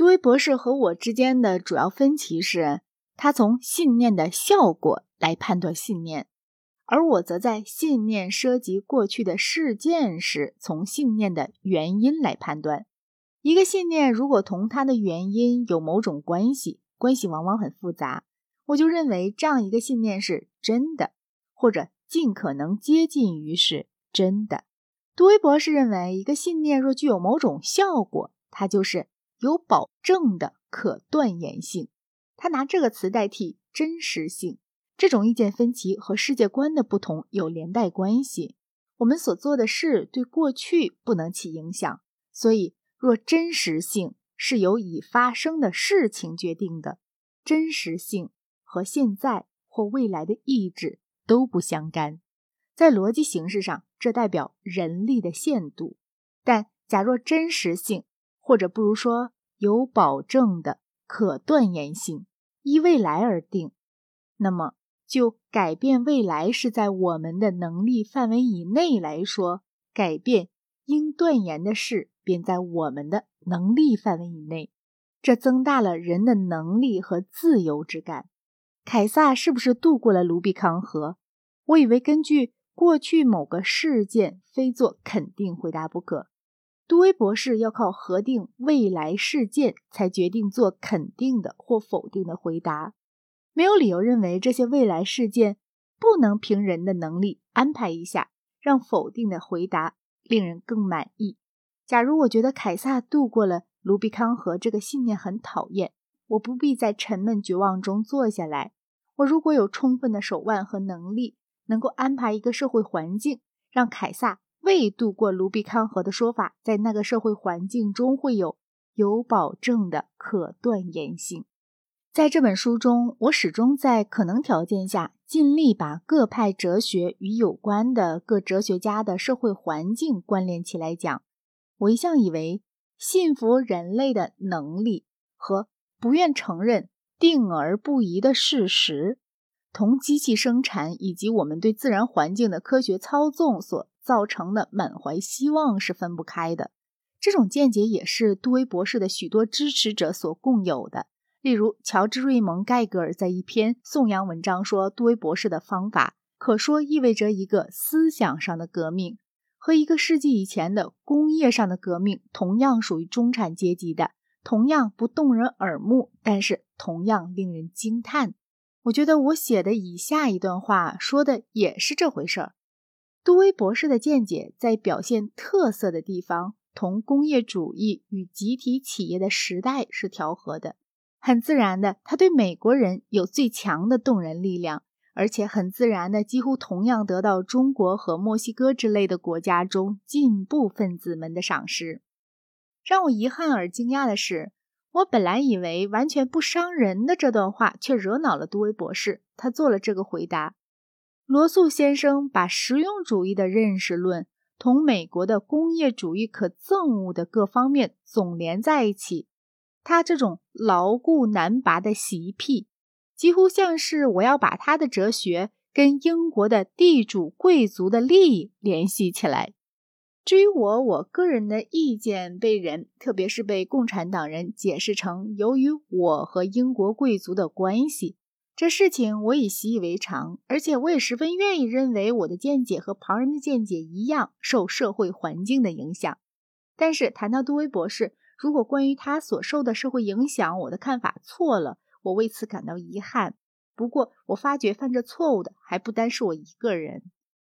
杜威博士和我之间的主要分歧是，他从信念的效果来判断信念，而我则在信念涉及过去的事件时，从信念的原因来判断。一个信念如果同它的原因有某种关系，关系往往很复杂，我就认为这样一个信念是真的，或者尽可能接近于是真的。杜威博士认为，一个信念若具有某种效果，它就是有保证的可断言性。他拿这个词代替真实性。这种意见分歧和世界观的不同有连带关系。我们所做的事对过去不能起影响，所以若真实性是由已发生的事情决定的，真实性和现在或未来的意志都不相干。在逻辑形式上，这代表人力的限度。但假若真实性，或者不如说有保证的可断言性，依未来而定，那么就改变未来是在我们的能力范围以内来说，改变应断言的事便在我们的能力范围以内。这增大了人的能力和自由之感。凯撒是不是渡过了卢比康河？我以为根据。过去某个事件非做肯定回答不可。杜威博士要靠核定未来事件才决定做肯定的或否定的回答，没有理由认为这些未来事件不能凭人的能力安排一下，让否定的回答令人更满意。假如我觉得凯撒渡过了卢比康河这个信念很讨厌，我不必在沉闷绝望中坐下来。我如果有充分的手腕和能力。能够安排一个社会环境，让凯撒未渡过卢比康河的说法，在那个社会环境中会有有保证的可断言性。在这本书中，我始终在可能条件下尽力把各派哲学与有关的各哲学家的社会环境关联起来讲。我一向以为，信服人类的能力和不愿承认定而不移的事实。同机器生产以及我们对自然环境的科学操纵所造成的满怀希望是分不开的。这种见解也是杜威博士的许多支持者所共有的。例如，乔治·瑞蒙·盖格尔在一篇颂扬文章说，杜威博士的方法可说意味着一个思想上的革命，和一个世纪以前的工业上的革命同样属于中产阶级的，同样不动人耳目，但是同样令人惊叹。我觉得我写的以下一段话说的也是这回事儿。杜威博士的见解在表现特色的地方，同工业主义与集体企业的时代是调和的。很自然的，他对美国人有最强的动人力量，而且很自然的，几乎同样得到中国和墨西哥之类的国家中进步分子们的赏识。让我遗憾而惊讶的是。我本来以为完全不伤人的这段话，却惹恼了杜威博士。他做了这个回答：罗素先生把实用主义的认识论同美国的工业主义可憎恶的各方面总连在一起。他这种牢固难拔的习癖，几乎像是我要把他的哲学跟英国的地主贵族的利益联系起来。至于我，我个人的意见被人，特别是被共产党人解释成由于我和英国贵族的关系，这事情我已习以为常，而且我也十分愿意认为我的见解和旁人的见解一样受社会环境的影响。但是谈到杜威博士，如果关于他所受的社会影响，我的看法错了，我为此感到遗憾。不过，我发觉犯这错误的还不单是我一个人。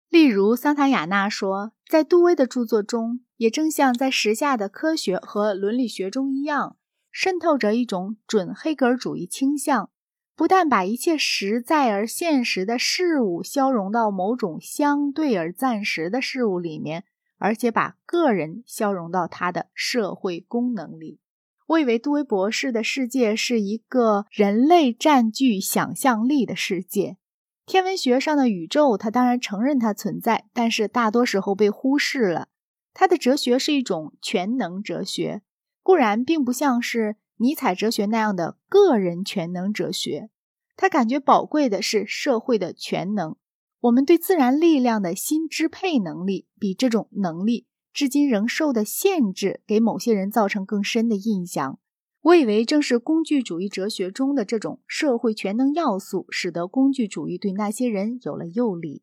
例如，桑塔亚纳说，在杜威的著作中，也正像在时下的科学和伦理学中一样，渗透着一种准黑格尔主义倾向，不但把一切实在而现实的事物消融到某种相对而暂时的事物里面，而且把个人消融到他的社会功能里。我以为杜威博士的世界是一个人类占据想象力的世界。天文学上的宇宙，他当然承认它存在，但是大多时候被忽视了。他的哲学是一种全能哲学，固然并不像是尼采哲学那样的个人全能哲学。他感觉宝贵的是社会的全能。我们对自然力量的新支配能力，比这种能力至今仍受的限制给某些人造成更深的印象。我以为正是工具主义哲学中的这种社会全能要素，使得工具主义对那些人有了诱力。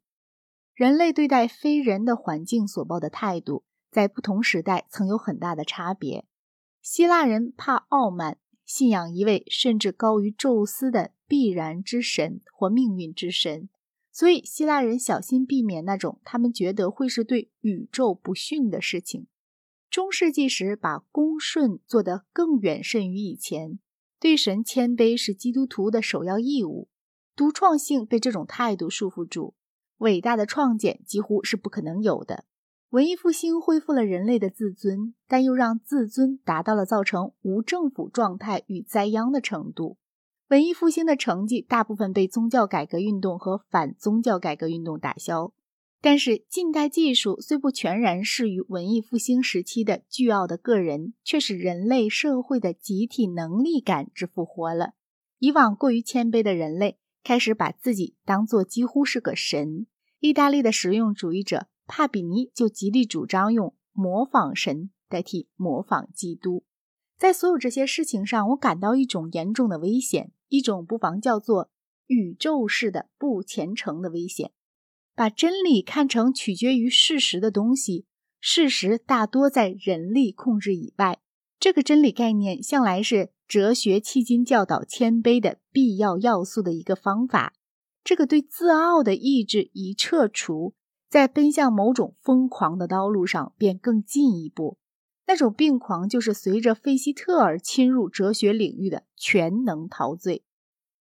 人类对待非人的环境所抱的态度，在不同时代曾有很大的差别。希腊人怕傲慢，信仰一位甚至高于宙斯的必然之神或命运之神，所以希腊人小心避免那种他们觉得会是对宇宙不逊的事情。中世纪时，把恭顺做得更远甚于以前，对神谦卑是基督徒的首要义务。独创性被这种态度束缚住，伟大的创建几乎是不可能有的。文艺复兴恢复了人类的自尊，但又让自尊达到了造成无政府状态与灾殃的程度。文艺复兴的成绩大部分被宗教改革运动和反宗教改革运动打消。但是，近代技术虽不全然适于文艺复兴时期的巨傲的个人，却使人类社会的集体能力感之复活了。以往过于谦卑的人类开始把自己当作几乎是个神。意大利的实用主义者。帕比尼就极力主张用模仿神代替模仿基督。在所有这些事情上，我感到一种严重的危险，一种不妨叫做宇宙式的不虔诚的危险。把真理看成取决于事实的东西，事实大多在人力控制以外。这个真理概念向来是哲学迄今教导谦卑的必要要素的一个方法。这个对自傲的意志一撤除。在奔向某种疯狂的道路上，便更进一步。那种病狂，就是随着费希特尔侵入哲学领域的全能陶醉。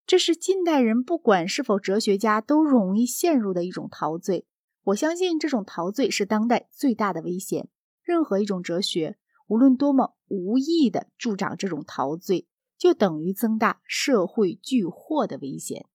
这是近代人不管是否哲学家都容易陷入的一种陶醉。我相信这种陶醉是当代最大的危险。任何一种哲学，无论多么无意的助长这种陶醉，就等于增大社会巨祸的危险。